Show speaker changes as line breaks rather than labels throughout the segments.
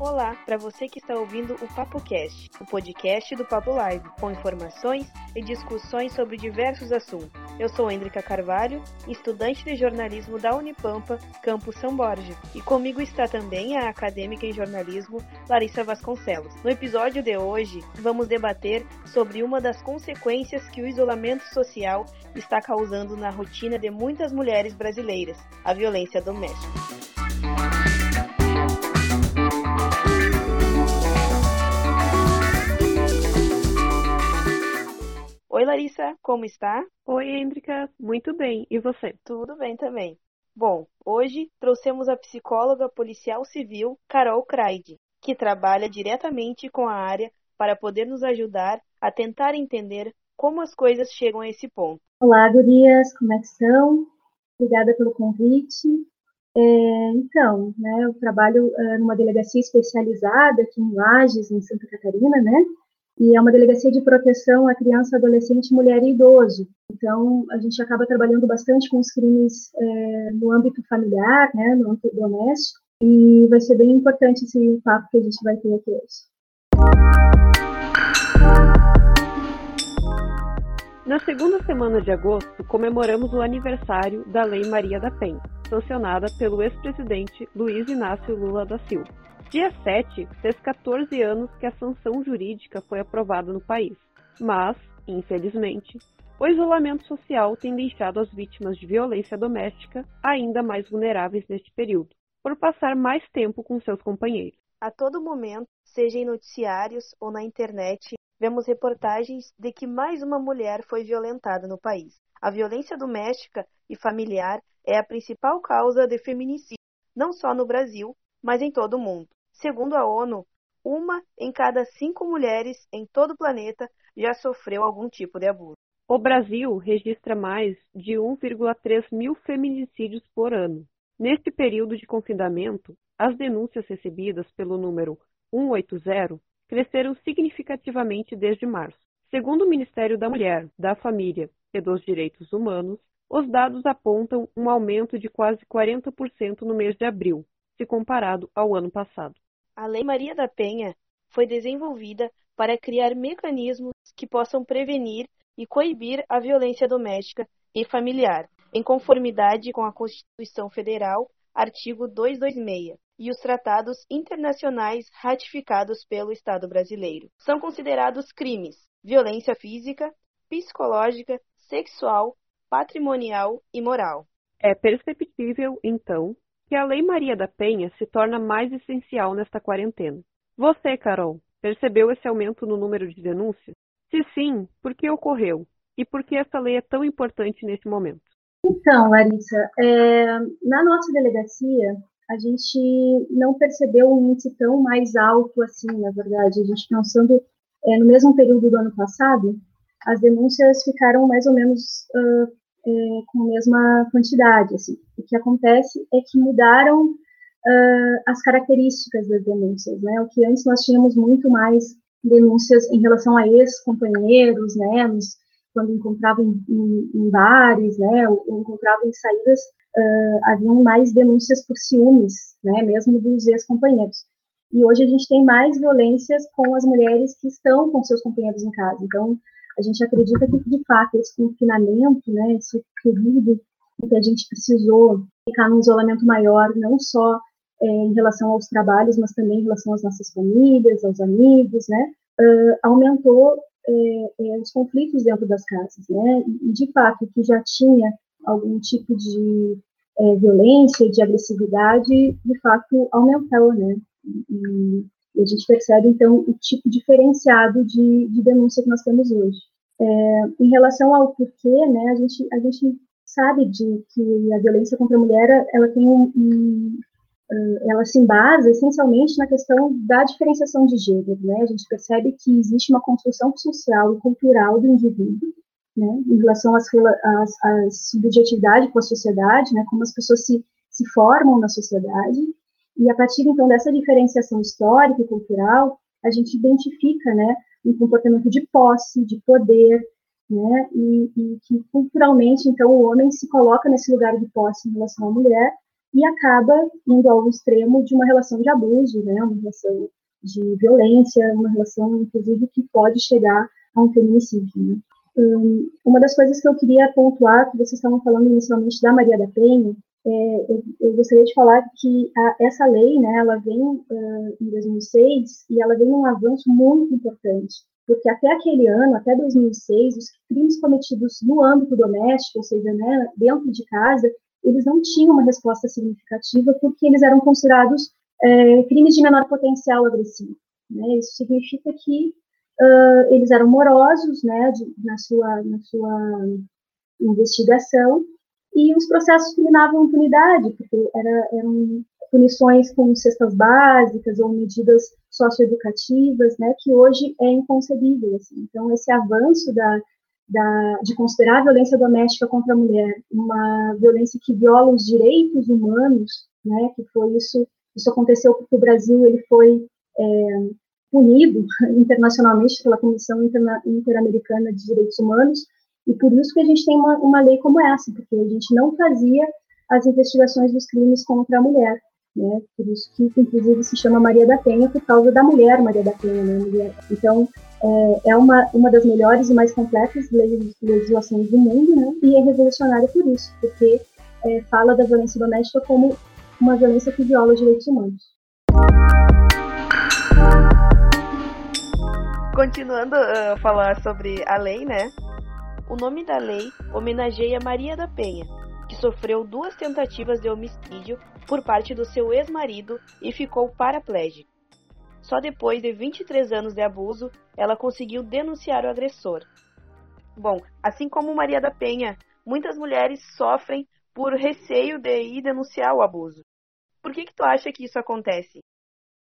Olá, para você que está ouvindo o Papo Cast, o podcast do Papo Live, com informações e discussões sobre diversos assuntos. Eu sou Hendrika Carvalho, estudante de jornalismo da Unipampa, campus São Borja, e comigo está também a acadêmica em jornalismo Larissa Vasconcelos. No episódio de hoje, vamos debater sobre uma das consequências que o isolamento social está causando na rotina de muitas mulheres brasileiras, a violência doméstica. Larissa, como está?
Oi, Hendrika, muito bem. E você?
Tudo bem também. Bom, hoje trouxemos a psicóloga policial civil Carol Craide, que trabalha diretamente com a área para poder nos ajudar a tentar entender como as coisas chegam a esse ponto.
Olá, gurias, como é que estão? Obrigada pelo convite. É, então, né, eu trabalho é, numa delegacia especializada aqui em Lages, em Santa Catarina, né? E é uma delegacia de proteção à criança, adolescente, mulher e idoso. Então, a gente acaba trabalhando bastante com os crimes é, no âmbito familiar, né, no âmbito doméstico, e vai ser bem importante esse papo que a gente vai ter aqui hoje.
Na segunda semana de agosto, comemoramos o aniversário da Lei Maria da Penha, sancionada pelo ex-presidente Luiz Inácio Lula da Silva. Dia 7 fez 14 anos que a sanção jurídica foi aprovada no país, mas, infelizmente, o isolamento social tem deixado as vítimas de violência doméstica ainda mais vulneráveis neste período, por passar mais tempo com seus companheiros.
A todo momento, seja em noticiários ou na internet, vemos reportagens de que mais uma mulher foi violentada no país. A violência doméstica e familiar é a principal causa de feminicídio, não só no Brasil, mas em todo o mundo. Segundo a ONU, uma em cada cinco mulheres em todo o planeta já sofreu algum tipo de abuso.
O Brasil registra mais de 1,3 mil feminicídios por ano. Neste período de confinamento, as denúncias recebidas pelo número 180 cresceram significativamente desde março. Segundo o Ministério da Mulher, da Família e dos Direitos Humanos, os dados apontam um aumento de quase 40% no mês de abril, se comparado ao ano passado.
A Lei Maria da Penha foi desenvolvida para criar mecanismos que possam prevenir e coibir a violência doméstica e familiar, em conformidade com a Constituição Federal, artigo 226, e os tratados internacionais ratificados pelo Estado brasileiro. São considerados crimes: violência física, psicológica, sexual, patrimonial e moral.
É perceptível, então, que a Lei Maria da Penha se torna mais essencial nesta quarentena. Você, Carol, percebeu esse aumento no número de denúncias? Se sim, por que ocorreu? E por que essa lei é tão importante nesse momento?
Então, Larissa, é, na nossa delegacia, a gente não percebeu um índice tão mais alto assim, na verdade. A gente pensando é, no mesmo período do ano passado, as denúncias ficaram mais ou menos uh, é, com a mesma quantidade. Assim. O que acontece é que mudaram uh, as características das denúncias. Né? O que antes nós tínhamos muito mais denúncias em relação a ex-companheiros, né, quando encontravam em, em, em, bares, né, encontravam em saídas, uh, haviam mais denúncias por ciúmes, né, mesmo dos ex-companheiros. E hoje a gente tem mais violências com as mulheres que estão com seus companheiros em casa. Então, a gente acredita que, de fato, esse confinamento, né, esse período em que a gente precisou ficar num isolamento maior, não só é, em relação aos trabalhos, mas também em relação às nossas famílias, aos amigos, né, uh, aumentou é, é, os conflitos dentro das casas, né, e, de fato, que já tinha algum tipo de é, violência, de agressividade, de fato, aumentou, né, e, e a gente percebe, então, o tipo diferenciado de, de denúncia que nós temos hoje. É, em relação ao porquê, né, a gente, a gente sabe de que a violência contra a mulher, ela tem um, um ela se embasa essencialmente na questão da diferenciação de gênero, né? A gente percebe que existe uma construção social e cultural do indivíduo, né? Em relação às, às, às subjetividade com a sociedade, né? Como as pessoas se, se formam na sociedade, e a partir, então, dessa diferenciação histórica e cultural, a gente identifica, né, um comportamento de posse, de poder, né? E, e, que culturalmente, então, o homem se coloca nesse lugar de posse em relação à mulher e acaba indo ao extremo de uma relação de abuso, né? Uma relação de violência, uma relação, inclusive, que pode chegar a um feminicídio. Né? Um, uma das coisas que eu queria pontuar, que vocês estavam falando inicialmente da Maria da Penha, é, eu, eu, gostaria de falar que a, essa lei, né, ela vem uh, em 2006 e ela vem num avanço muito importante, porque até aquele ano, até 2006, os crimes cometidos no âmbito doméstico, ou seja, né, dentro de casa, eles não tinham uma resposta significativa porque eles eram considerados é, crimes de menor potencial agressivo. Né? Isso significa que uh, eles eram morosos né, de, na, sua, na sua investigação e os processos terminavam impunidade, porque era, eram punições com cestas básicas ou medidas socioeducativas, né, que hoje é inconcebível. Assim. Então, esse avanço da, da, de considerar a violência doméstica contra a mulher uma violência que viola os direitos humanos, né, que foi isso, isso aconteceu porque o Brasil ele foi é, punido internacionalmente pela Comissão Interamericana de Direitos Humanos, e por isso que a gente tem uma, uma lei como essa, porque a gente não fazia as investigações dos crimes contra a mulher, né? Por isso que, inclusive, se chama Maria da Penha por causa da mulher Maria da Penha, né? Mulher. Então, é, é uma, uma das melhores e mais completas legislações do mundo, né? E é revolucionária por isso, porque é, fala da violência doméstica como uma violência que viola os direitos humanos.
Continuando a uh, falar sobre a lei, né? O nome da lei homenageia Maria da Penha, que sofreu duas tentativas de homicídio por parte do seu ex-marido e ficou paraplégica. Só depois de 23 anos de abuso, ela conseguiu denunciar o agressor. Bom, assim como Maria da Penha, muitas mulheres sofrem por receio de ir denunciar o abuso. Por que, que tu acha que isso acontece?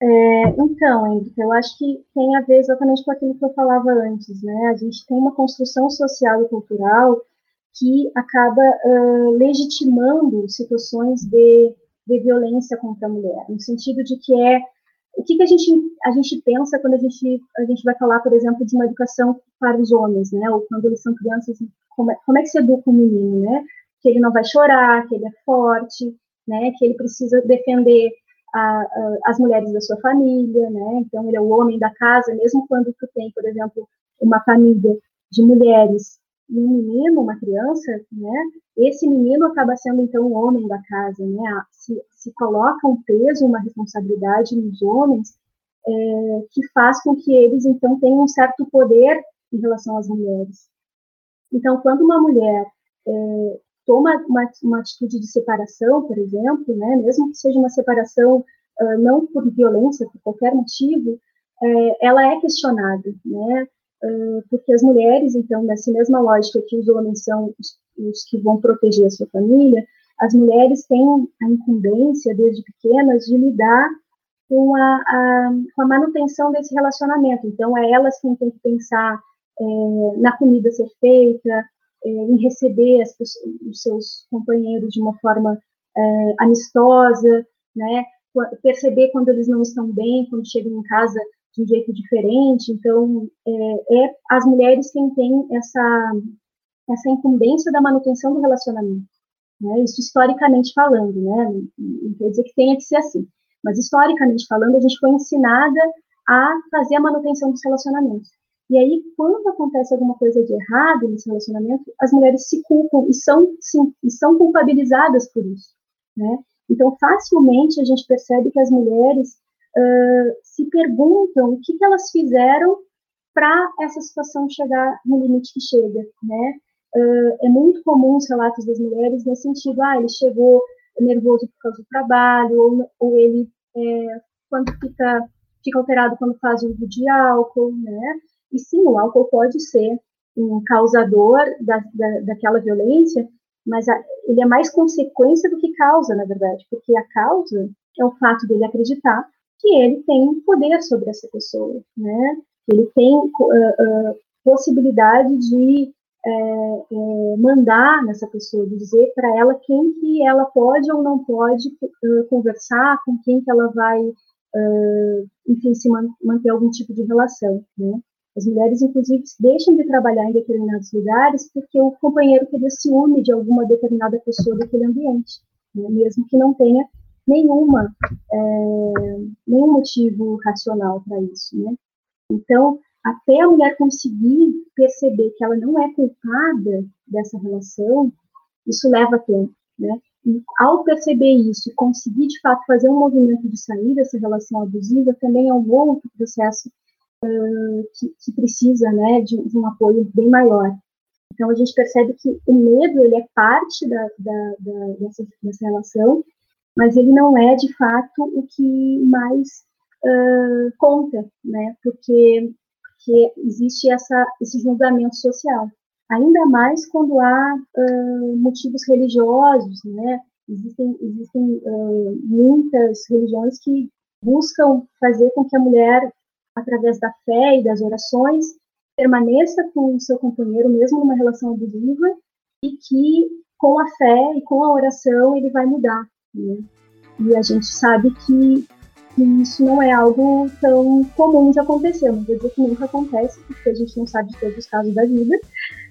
É, então, Henrique, eu acho que tem a ver exatamente com aquilo que eu falava antes, né? A gente tem uma construção social e cultural que acaba uh, legitimando situações de, de violência contra a mulher, no sentido de que é o que, que a gente a gente pensa quando a gente a gente vai falar, por exemplo, de uma educação para os homens, né? Ou quando eles são crianças, como é, como é que se educa um menino, né? Que ele não vai chorar, que ele é forte, né? Que ele precisa defender a, a, as mulheres da sua família, né? Então ele é o homem da casa, mesmo quando tu tem, por exemplo, uma família de mulheres e um menino, uma criança, né? Esse menino acaba sendo então o homem da casa, né? Se, se coloca um peso, uma responsabilidade nos homens é, que faz com que eles então tenham um certo poder em relação às mulheres. Então, quando uma mulher é, toma uma, uma atitude de separação, por exemplo, né, mesmo que seja uma separação uh, não por violência, por qualquer motivo, é, ela é questionada, né, uh, porque as mulheres, então, nessa mesma lógica que os homens são os, os, que vão proteger a sua família, as mulheres têm a incumbência, desde pequenas, de lidar com a, a, com a manutenção desse relacionamento. Então, é elas quem tem que pensar é, na comida ser feita, é, em receber as, os seus companheiros de uma forma é, amistosa, né? Perceber quando eles não estão bem, quando chegam em casa de um jeito diferente. Então, é, é as mulheres quem têm essa essa incumbência da manutenção do relacionamento. Né? Isso historicamente falando, né? Não quer dizer que tenha que ser assim, mas historicamente falando, a gente foi ensinada a fazer a manutenção dos relacionamentos. E aí, quando acontece alguma coisa de errado nesse relacionamento, as mulheres se culpam e são, sim, e são culpabilizadas por isso. Né? Então, facilmente a gente percebe que as mulheres uh, se perguntam o que, que elas fizeram para essa situação chegar no limite que chega. Né? Uh, é muito comum os relatos das mulheres nesse sentido: ah, ele chegou nervoso por causa do trabalho, ou, ou ele, é, quando fica, fica alterado quando faz uso de álcool, né? E sim, o álcool pode ser um causador da, da, daquela violência, mas a, ele é mais consequência do que causa, na verdade, porque a causa é o fato dele acreditar que ele tem poder sobre essa pessoa, né? Ele tem uh, uh, possibilidade de é, mandar nessa pessoa, de dizer para ela quem que ela pode ou não pode uh, conversar, com quem que ela vai, enfim, se man manter algum tipo de relação, né? As mulheres, inclusive, deixam de trabalhar em determinados lugares porque o companheiro teria ciúme de alguma determinada pessoa daquele ambiente, né? mesmo que não tenha nenhuma, é, nenhum motivo racional para isso. Né? Então, até a mulher conseguir perceber que ela não é culpada dessa relação, isso leva tempo. Né? E ao perceber isso e conseguir, de fato, fazer um movimento de sair dessa relação abusiva, também é um outro processo que, que, precisa né, de, de, um apoio bem maior. Então, a gente percebe que o medo ele é parte da, da, da, dessa, dessa relação, mas ele não é, de fato, o que mais uh, conta, né? porque, porque existe essa, esse julgamento social ainda mais quando há uh, motivos religiosos, né? Existem, existem uh, muitas religiões que buscam fazer com que a mulher, através da fé e das orações, permaneça com o seu companheiro, mesmo numa relação abusiva, e que com a fé e com a oração ele vai mudar. Né? E a gente sabe que, que isso não é algo tão comum de acontecer. Não vou dizer que nunca acontece, porque a gente não sabe de todos os casos da vida,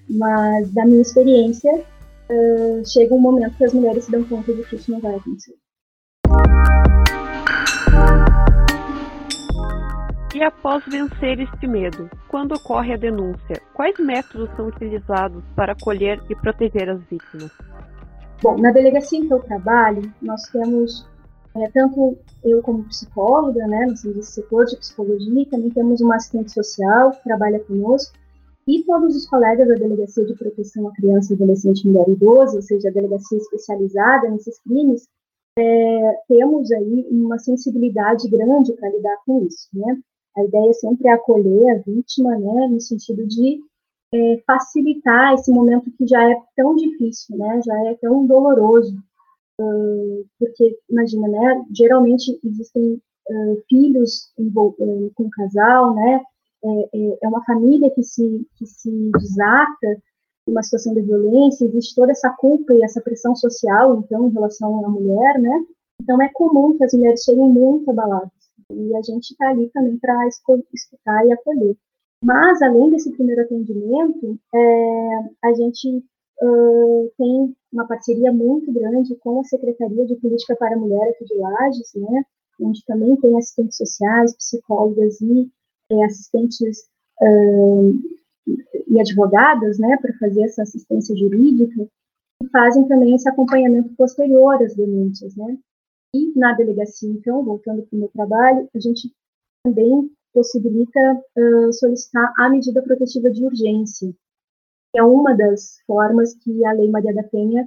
mas da minha experiência, uh, chega um momento que as mulheres se dão conta de que isso não vai acontecer.
E após vencer este medo, quando ocorre a denúncia, quais métodos são utilizados para acolher e proteger as vítimas?
Bom, na delegacia em que eu trabalho, nós temos, é, tanto eu como psicóloga, né, no setor de psicologia, também temos uma assistente social que trabalha conosco, e todos os colegas da Delegacia de Proteção à Criança, Adolescente, Mulher Idoso, ou seja, a delegacia especializada nesses crimes, é, temos aí uma sensibilidade grande para lidar com isso, né? A ideia sempre é acolher a vítima, né, no sentido de é, facilitar esse momento que já é tão difícil, né, já é tão doloroso, uh, porque, imagina, né, geralmente existem uh, filhos com o casal, né, é, é, é uma família que se, que se desata uma situação de violência, existe toda essa culpa e essa pressão social, então, em relação à mulher, né? Então, é comum que as mulheres cheguem muito abaladas. E a gente está ali também para escutar e acolher. Mas, além desse primeiro atendimento, é, a gente uh, tem uma parceria muito grande com a Secretaria de Política para a Mulher aqui de Lages, né? Onde também tem assistentes sociais, psicólogas e é, assistentes uh, e advogadas, né, para fazer essa assistência jurídica, e fazem também esse acompanhamento posterior às denúncias, né. E na delegacia, então, voltando para o meu trabalho, a gente também possibilita uh, solicitar a medida protetiva de urgência, que é uma das formas que a Lei Maria da Penha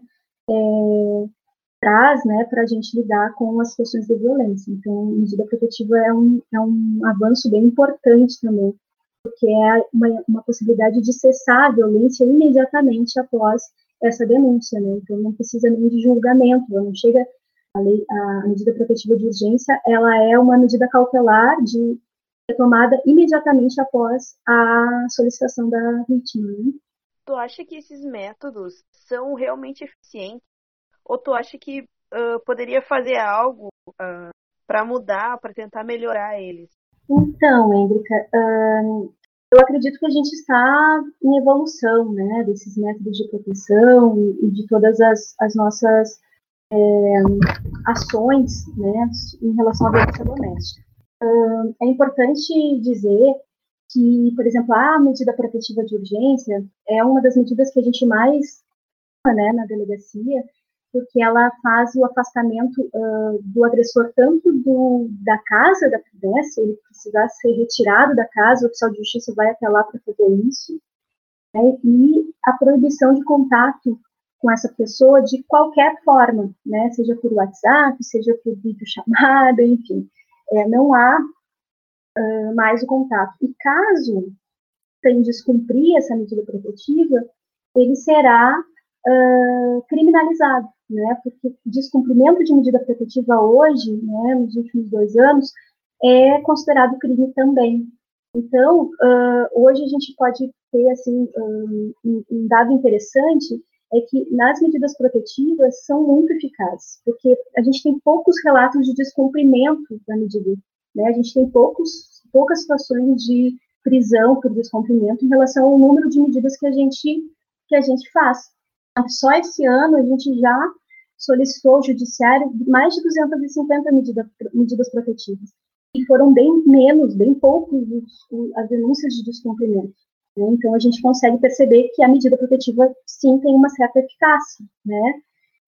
é, traz né, para a gente lidar com as situações de violência. Então, medida protetiva é um, é um avanço bem importante também, porque é uma, uma possibilidade de cessar a violência imediatamente após essa denúncia. Né? Então, não precisa nem de julgamento, não chega a, lei, a medida protetiva de urgência, ela é uma medida cautelar de tomada imediatamente após a solicitação da vítima. Né?
Tu acha que esses métodos são realmente eficientes ou tu acha que uh, poderia fazer algo uh, para mudar, para tentar melhorar eles?
Então, Hendrika, uh, eu acredito que a gente está em evolução, né, desses métodos de proteção e de todas as, as nossas é, ações, né, em relação à violência doméstica. é importante dizer que, por exemplo, a medida protetiva de urgência é uma das medidas que a gente mais né, na delegacia, porque ela faz o afastamento uh, do agressor tanto do, da casa, da se ele precisar ser retirado da casa, o oficial de justiça vai até lá para fazer isso, né, e a proibição de contato com essa pessoa de qualquer forma, né, seja por WhatsApp, seja por videochamada, enfim, é, não há uh, mais o contato. E caso tenha descumprir essa medida protetiva, ele será uh, criminalizado né? Porque descumprimento de medida protetiva hoje, né, nos últimos dois anos, é considerado crime também. Então, uh, hoje a gente pode ter assim um, um, dado interessante é que nas medidas protetivas são muito eficazes, porque a gente tem poucos relatos de descumprimento da medida, né? A gente tem poucos poucas situações de prisão por descumprimento em relação ao número de medidas que a gente que a gente faz. Só esse ano a gente já solicitou ao judiciário mais de 250 medida, medidas protetivas e foram bem menos, bem poucos os, as denúncias de descumprimento. Né? Então a gente consegue perceber que a medida protetiva sim tem uma certa eficácia, né?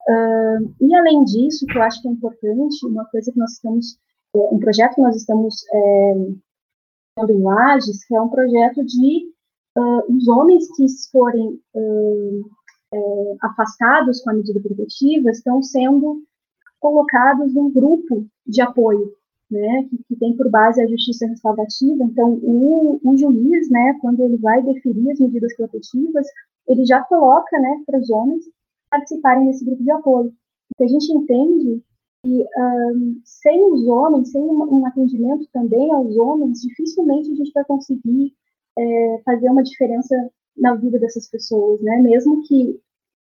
Uh, e além disso, que eu acho que é importante, uma coisa que nós estamos, é, um projeto que nós estamos é, em Lages, que é um projeto de uh, os homens que forem uh, é, afastados com a medida protetiva estão sendo colocados num grupo de apoio, né, que, que, tem por base a justiça restaurativa. Então, o, o, juiz, né, quando ele vai definir as medidas protetivas, ele já coloca, né, para os homens participarem desse grupo de apoio. Porque a gente entende que um, sem os homens, sem um, um, atendimento também aos homens, dificilmente a gente vai conseguir é, fazer uma diferença na vida dessas pessoas, né? Mesmo que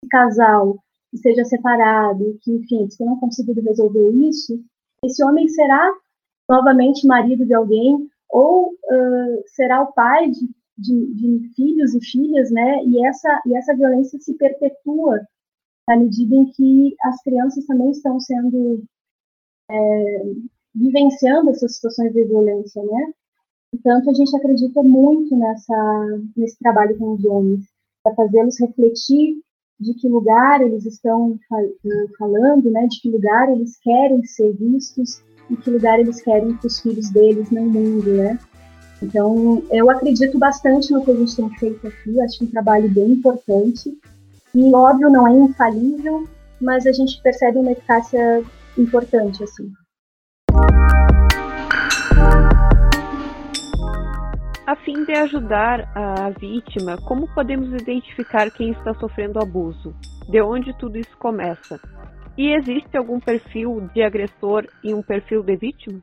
o casal esteja separado, que, enfim, se não conseguido resolver isso, esse homem será novamente marido de alguém ou uh, será o pai de, de, de, filhos e filhas, né? E essa e essa violência se perpetua na medida em que as crianças também estão sendo é, vivenciando essas situações de violência, né? Portanto, a gente acredita muito nessa nesse trabalho com os homens, para fazê-los refletir de que lugar eles estão falando, né? De que lugar eles querem ser vistos e que lugar eles querem que os filhos deles no mundo, né? Então, eu acredito bastante no que a gente tem feito aqui, acho um trabalho bem importante. E, óbvio, não é infalível, mas a gente percebe uma eficácia importante, assim.
A fim de ajudar a vítima, como podemos identificar quem está sofrendo abuso? De onde tudo isso começa? E existe algum perfil de agressor e um perfil de vítima?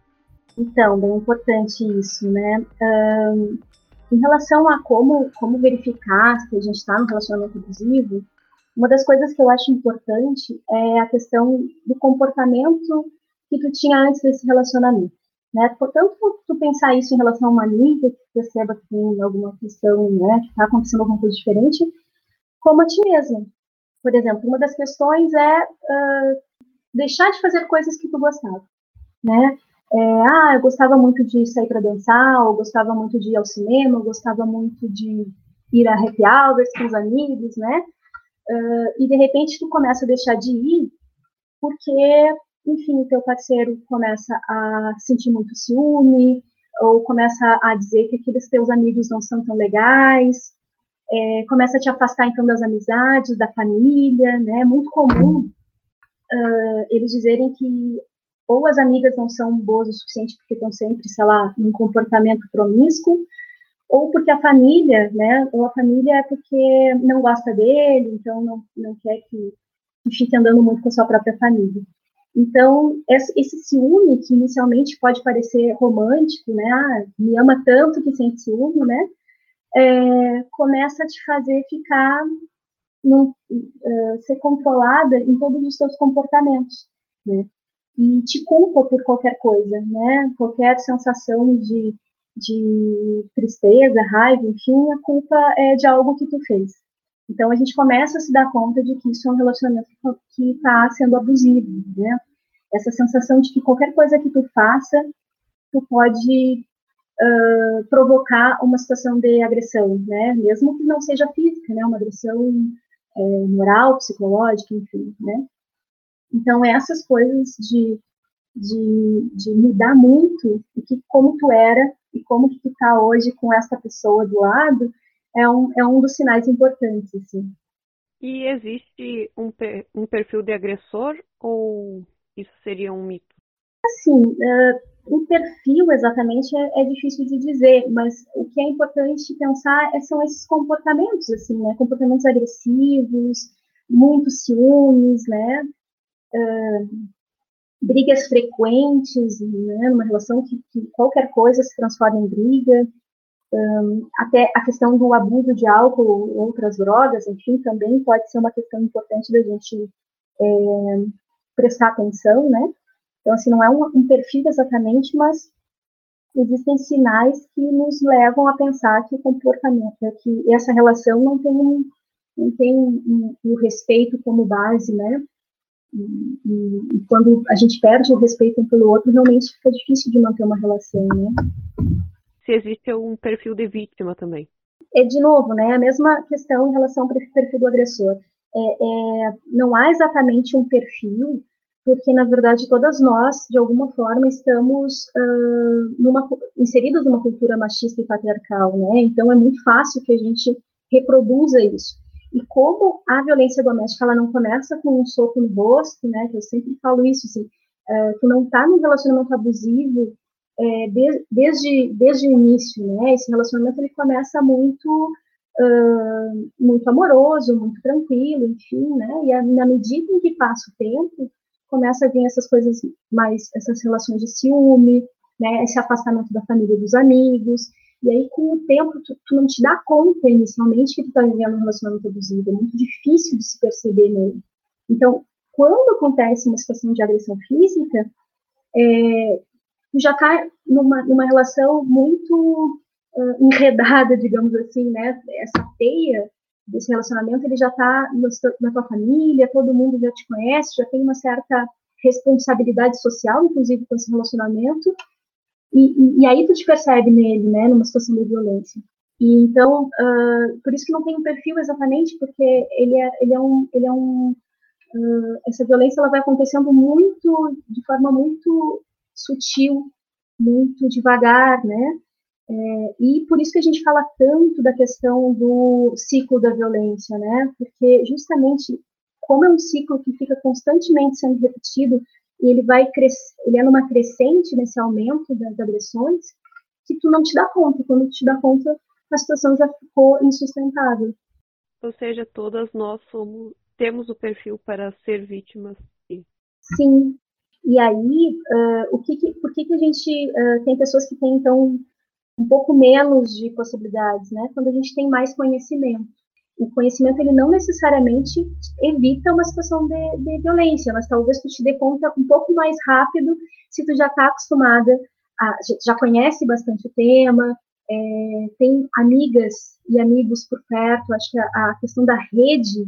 Então, bem importante isso, né? Um, em relação a como, como verificar se a gente está no relacionamento abusivo, uma das coisas que eu acho importante é a questão do comportamento que tu tinha antes desse relacionamento. Né? Portanto, tu pensar isso em relação a uma amiga que perceba que tem alguma questão, né, que está acontecendo alguma coisa diferente, como a ti mesma. Por exemplo, uma das questões é uh, deixar de fazer coisas que tu gostava, né? É, ah, eu gostava muito de sair para dançar, ou gostava muito de ir ao cinema, ou gostava muito de ir a happy hours com os amigos, né? Uh, e de repente tu começa a deixar de ir porque, enfim, o teu parceiro começa a sentir muito ciúme, ou começa a dizer que aqueles teus amigos não são tão legais, é, começa a te afastar então das amizades, da família, né? É muito comum uh, eles dizerem que ou as amigas não são boas o suficiente porque estão sempre, sei lá, num comportamento promíscuo, ou porque a família, né? Ou a família é porque não gosta dele, então não, não quer que, que fique andando muito com a sua própria família. Então, esse ciúme, que inicialmente pode parecer romântico, né? Ah, me ama tanto que sente ciúme, né? É, começa a te fazer ficar, uh, ser controlada em todos os seus comportamentos, né? E te culpa por qualquer coisa, né? Qualquer sensação de, de tristeza, raiva, enfim, a culpa é de algo que tu fez. Então a gente começa a se dar conta de que isso é um relacionamento que está sendo abusivo, né? Essa sensação de que qualquer coisa que tu faça, tu pode uh, provocar uma situação de agressão, né? Mesmo que não seja física, né? Uma agressão é, moral, psicológica, enfim, né? Então, essas coisas de, de, de mudar muito, e que como tu era e como que tu tá hoje com essa pessoa do lado, é um, é um dos sinais importantes, assim.
E existe um, um perfil de agressor ou isso seria um mito?
Assim, uh, o perfil exatamente é, é, difícil de dizer, mas o que é importante pensar é, são esses comportamentos, assim, né? Comportamentos agressivos, muitos ciúmes, né? Uh, brigas frequentes, né? Numa relação que, que, qualquer coisa se transforma em briga. Um, até a questão do abuso de álcool ou outras drogas, enfim, também pode ser uma questão importante da gente é, prestar atenção, né? Então, assim, não é um, um perfil exatamente, mas existem sinais que nos levam a pensar que o comportamento, que essa relação não tem um, não tem um, um respeito como base, né? E, e, e, quando a gente perde o respeito um pelo outro, realmente fica difícil de manter uma relação, né?
Se existe um perfil de vítima também.
É de novo, né? A mesma questão em relação ao perfil do agressor. É, é, não há exatamente um perfil, porque na verdade todas nós, de alguma forma, estamos uh, numa, inseridos numa cultura machista e patriarcal, né? Então é muito fácil que a gente reproduza isso. E como a violência doméstica ela não começa com um soco no rosto, né? Que eu sempre falo isso, assim, uh, tu não está num relacionamento abusivo é, de, desde desde o início, né? Esse relacionamento ele começa muito uh, muito amoroso, muito tranquilo, enfim, né? E a, na medida em que passa o tempo começa a vir essas coisas mais, essas relações de ciúme, né, esse afastamento da família e dos amigos, e aí com o tempo tu, tu não te dá conta inicialmente que tu está vivendo um relacionamento abusivo, é muito difícil de se perceber nele. Então, quando acontece uma situação de agressão física, é, tu já está numa, numa relação muito uh, enredada, digamos assim, né, essa teia desse relacionamento, ele já está na tua família, todo mundo já te conhece, já tem uma certa responsabilidade social, inclusive, com esse relacionamento, e, e, e aí tu te percebe nele, né, numa situação de violência. E então, uh, por isso que não tem um perfil exatamente, porque ele é, ele é um, ele é um, uh, essa violência ela vai acontecendo muito, de forma muito sutil, muito devagar, né, é, e por isso que a gente fala tanto da questão do ciclo da violência, né? Porque justamente como é um ciclo que fica constantemente sendo repetido e ele vai crescer, ele é numa crescente nesse aumento das agressões, que tu não te dá conta. Quando tu te dá conta, a situação já ficou insustentável.
Ou seja, todas nós somos, temos o perfil para ser vítimas. Sim.
Sim. E aí, uh, o que, que por que, que a gente uh, tem pessoas que têm então um pouco menos de possibilidades, né? Quando a gente tem mais conhecimento. O conhecimento ele não necessariamente evita uma situação de, de violência, mas talvez tu te dê conta um pouco mais rápido se tu já está acostumada, a, já conhece bastante o tema, é, tem amigas e amigos por perto. Acho que a, a questão da rede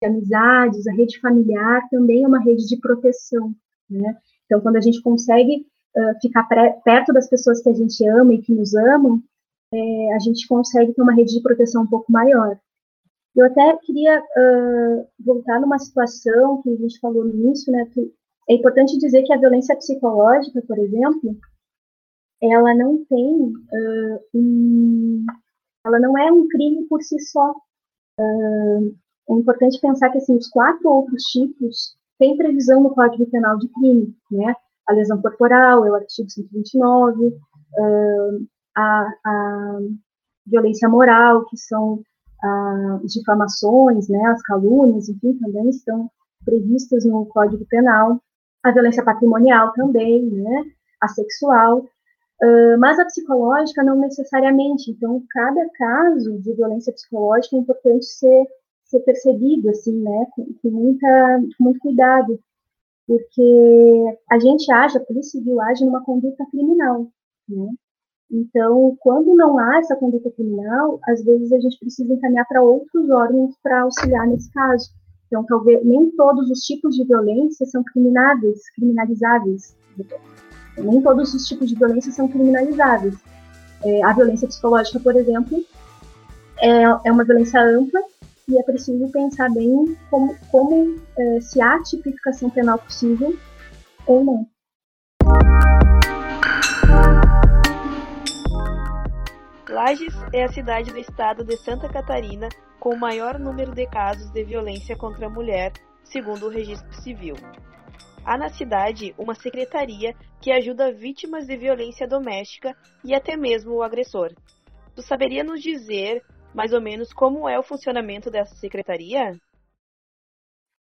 de amizades, a rede familiar também é uma rede de proteção, né? Então, quando a gente consegue ficar perto das pessoas que a gente ama e que nos amam, é, a gente consegue ter uma rede de proteção um pouco maior. Eu até queria uh, voltar numa situação que a gente falou no início, né? Que é importante dizer que a violência psicológica, por exemplo, ela não tem uh, um, ela não é um crime por si só. Uh, é importante pensar que assim os quatro outros tipos têm previsão no Código Penal de crime, né? A lesão corporal, é o artigo 129, uh, a, a, violência moral, que são as difamações, né, as calúnias, enfim, também estão previstas no Código Penal, a violência patrimonial também, né, a sexual, uh, mas a psicológica não necessariamente. Então, cada caso de violência psicológica é importante ser, ser percebido, assim, né, com, com, muita, com muito cuidado, porque a gente age, a Polícia Civil age numa conduta criminal, né? Então, quando não há essa conduta criminal, às vezes a gente precisa encaminhar para outros órgãos para auxiliar nesse caso. Então, talvez nem todos os tipos de violência são criminais, criminalizáveis. Nem todos os tipos de violência são criminalizáveis. É, a violência psicológica, por exemplo, é, é uma violência ampla e é preciso pensar bem como, como é, se há tipificação penal possível ou não.
Lages é a cidade do estado de Santa Catarina com o maior número de casos de violência contra a mulher, segundo o registro civil. Há na cidade uma secretaria que ajuda vítimas de violência doméstica e até mesmo o agressor. Tu saberia nos dizer mais ou menos como é o funcionamento dessa secretaria?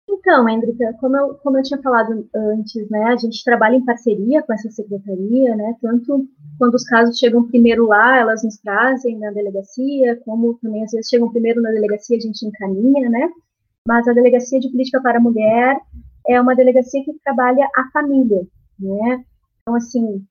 Então, Hendrika, como eu, como eu tinha falado antes, né, a gente trabalha em parceria com essa secretaria, né, tanto quando os casos chegam primeiro lá, elas nos trazem na delegacia, como também às vezes chegam primeiro na delegacia, a gente encaminha, né, mas a Delegacia de Política para a Mulher é uma delegacia que trabalha a família, né, então, assim,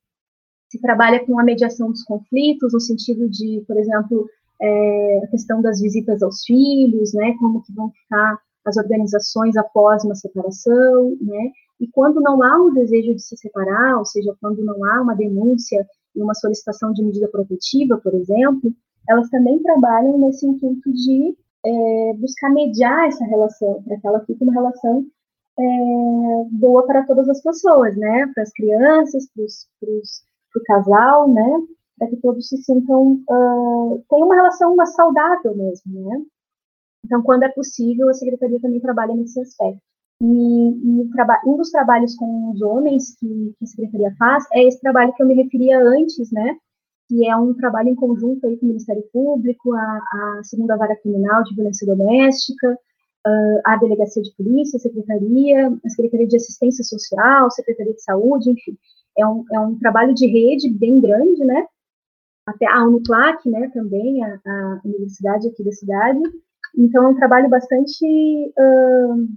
se trabalha com a mediação dos conflitos, no sentido de, por exemplo, é, a questão das visitas aos filhos, né, como que vão ficar as organizações após uma separação, né, e quando não há um desejo de se separar, ou seja, quando não há uma denúncia e uma solicitação de medida protetiva, por exemplo, elas também trabalham nesse intuito de é, buscar mediar essa relação, para que ela fique uma relação é, boa para todas as pessoas, né, para as crianças, para o casal, né, para que todos se sintam, uh, tenham uma relação mais saudável mesmo, né. Então, quando é possível, a Secretaria também trabalha nesse aspecto. E, e um dos trabalhos com os homens que, que, a Secretaria faz é esse trabalho que eu me referia antes, né, que é um trabalho em conjunto aí com o Ministério Público, a, a Segunda Vara Criminal de Violência Doméstica, a Delegacia de Polícia, a Secretaria, a Secretaria de Assistência Social, a Secretaria de Saúde, enfim. É um, é um trabalho de rede bem grande, né, até a Uniplac, né, também, a, a universidade aqui da cidade, então é um trabalho bastante uh,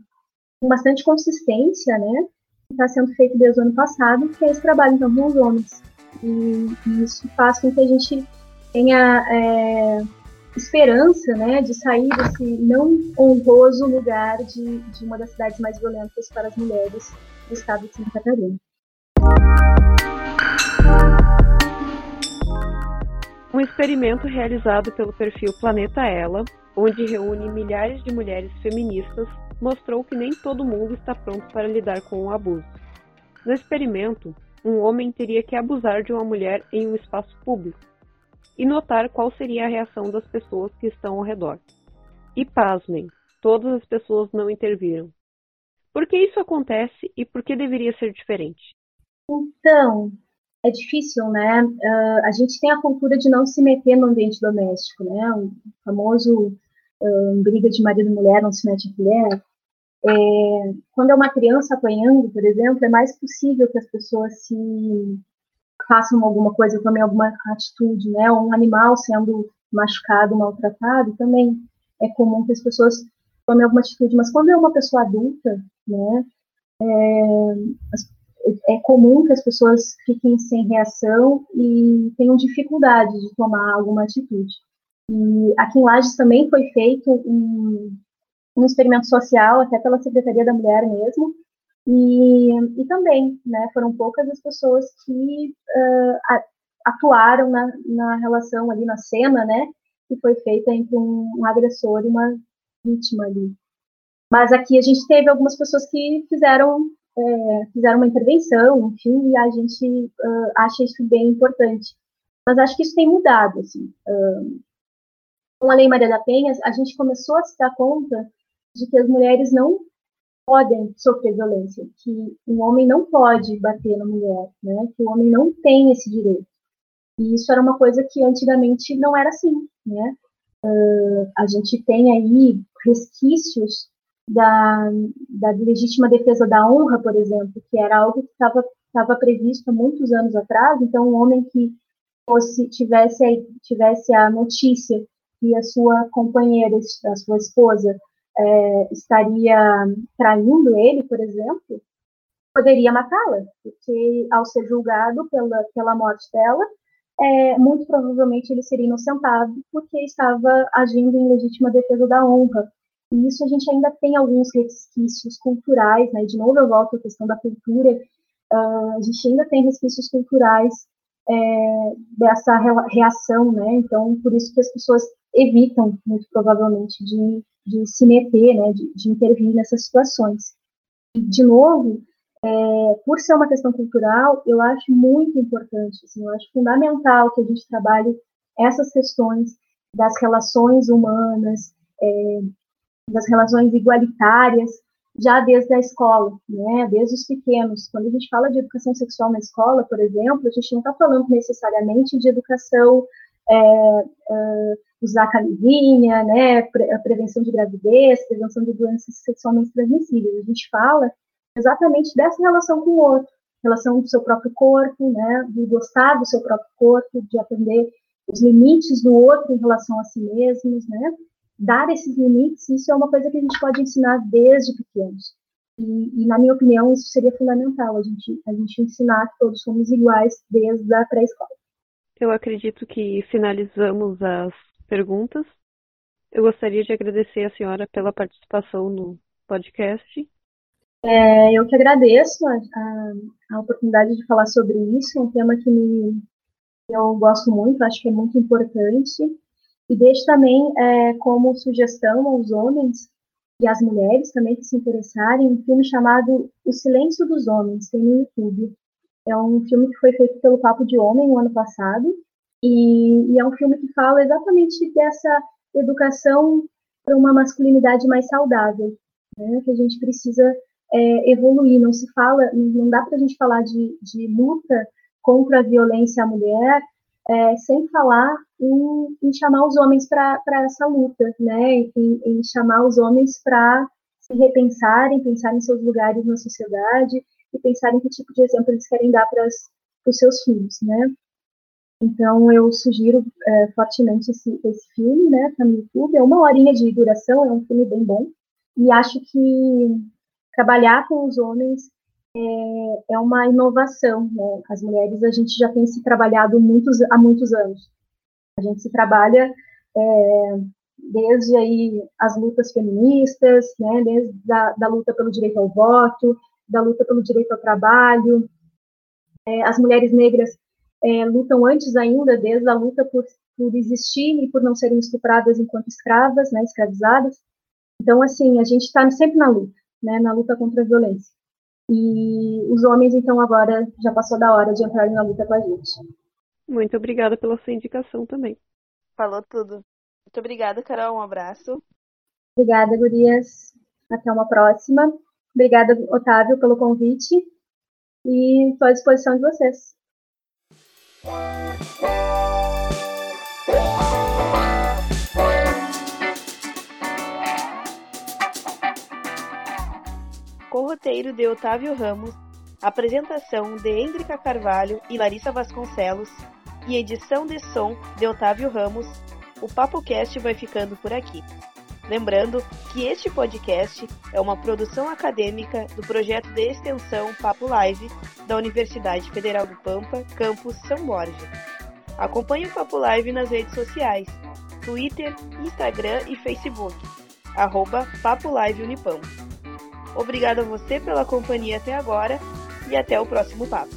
com bastante consistência, né? Que está sendo feito desde o ano passado, que é esse trabalho então com os homens. E, e isso faz com que a gente tenha é, esperança, né, de sair desse não honroso lugar de, de uma das cidades mais violentas para as mulheres do estado de Santa Catarina.
Um experimento realizado pelo perfil Planeta Ela, onde reúne milhares de mulheres feministas mostrou que nem todo mundo está pronto para lidar com o abuso. No experimento, um homem teria que abusar de uma mulher em um espaço público e notar qual seria a reação das pessoas que estão ao redor. E pasmem, todas as pessoas não interviram. Por que isso acontece e por que deveria ser diferente?
Então, é difícil, né? Uh, a gente tem a cultura de não se meter no ambiente doméstico, né? O famoso uh, briga de marido e mulher, não se mete a colher. É, quando é uma criança apanhando, por exemplo, é mais possível que as pessoas se façam alguma coisa, tomem alguma atitude, né? Um animal sendo machucado, maltratado, também é comum que as pessoas tomem alguma atitude. Mas quando é uma pessoa adulta, né? É, é comum que as pessoas fiquem sem reação e tenham dificuldade de tomar alguma atitude. E aqui em Lages também foi feito um, um experimento social, até pela Secretaria da Mulher mesmo, e, e também, né, foram poucas as pessoas que uh, atuaram na, na relação ali, na cena, né, que foi feita entre um, um agressor e uma vítima ali. Mas aqui a gente teve algumas pessoas que fizeram é, fizeram uma intervenção, enfim, e a gente uh, acha isso bem importante. Mas acho que isso tem mudado, assim. Uh, com a Lei Maria da Penha, a gente começou a se dar conta de que as mulheres não podem sofrer violência, que um homem não pode bater na mulher, né? Que o homem não tem esse direito. E isso era uma coisa que antigamente não era assim, né? Uh, a gente tem aí resquícios da, da legítima defesa da honra, por exemplo, que era algo que estava previsto há muitos anos atrás. Então, um homem que fosse tivesse tivesse a notícia que a sua companheira, a sua esposa, é, estaria traindo ele, por exemplo, poderia matá-la, porque ao ser julgado pela, pela morte dela, é, muito provavelmente ele seria inocentado porque estava agindo em legítima defesa da honra. E isso a gente ainda tem alguns resquícios culturais, né? De novo eu volto à questão da cultura. Uh, a gente ainda tem resquícios culturais é, dessa reação, né? Então, por isso que as pessoas evitam, muito provavelmente, de de se meter, né, de, de intervir nessas situações. E, de novo, é, por ser uma questão cultural, eu acho muito importante, assim, eu acho fundamental que a gente trabalhe essas questões das relações humanas, é, das relações igualitárias, já desde a escola, né, desde os pequenos. Quando a gente fala de educação sexual na escola, por exemplo, a gente não está falando necessariamente de educação é, é, usar camisinha, né, a prevenção de gravidez, prevenção de doenças sexualmente transmissíveis. A gente fala exatamente dessa relação com o outro, relação do seu próprio corpo, né, de gostar do seu próprio corpo, de aprender os limites do outro em relação a si mesmos, né, dar esses limites, isso é uma coisa que a gente pode ensinar desde pequenos. E, e, na minha opinião, isso seria fundamental, a gente, a gente ensinar que todos somos iguais desde a pré-escola.
Eu acredito que finalizamos as perguntas. Eu gostaria de agradecer a senhora pela participação no podcast.
É, eu que agradeço a, a, a, oportunidade de falar sobre isso, é um tema que me, eu gosto muito, acho que é muito importante. E deixo também é, como sugestão aos homens e às mulheres também que se interessarem um filme chamado O Silêncio dos Homens, tem no YouTube. É um filme que foi feito pelo Papo de Homem no ano passado, e, e é um filme que fala exatamente dessa educação para uma masculinidade mais saudável, né, que a gente precisa é, evoluir. Não se fala, não dá para a gente falar de, de, luta contra a violência à mulher é, sem falar em, em, chamar os homens para essa luta, né, em, em chamar os homens para se repensarem, pensar em seus lugares na sociedade e pensar em que tipo de exemplo eles querem dar para os seus filhos, né? Então eu sugiro é, fortemente esse, esse filme, né? Tá no YouTube. É uma horinha de duração, é um filme bem bom. E acho que trabalhar com os homens é, é uma inovação. Né? As mulheres a gente já tem se trabalhado muitos, há muitos anos. A gente se trabalha é, desde aí as lutas feministas, né? Desde a, da luta pelo direito ao voto, da luta pelo direito ao trabalho. É, as mulheres negras é, lutam antes ainda, desde a luta por, por existir e por não serem estupradas enquanto escravas, né, escravizadas. Então, assim, a gente está sempre na luta, né, na luta contra a violência. E os homens, então, agora já passou da hora de entrarem na luta com a gente.
Muito obrigada pela sua indicação também.
Falou tudo. Muito obrigada, Carol. Um abraço.
Obrigada, Gurias. Até uma próxima. Obrigada, Otávio, pelo convite. E estou à disposição de vocês.
Roteiro de Otávio Ramos, apresentação de Hendrika Carvalho e Larissa Vasconcelos e edição de som de Otávio Ramos, o Papo Cast vai ficando por aqui. Lembrando que este podcast é uma produção acadêmica do projeto de extensão Papo Live da Universidade Federal do Pampa, campus São Borja. Acompanhe o Papo Live nas redes sociais, Twitter, Instagram e Facebook, arroba Papo Live Unipam. Obrigado a você pela companhia até agora e até o próximo papo.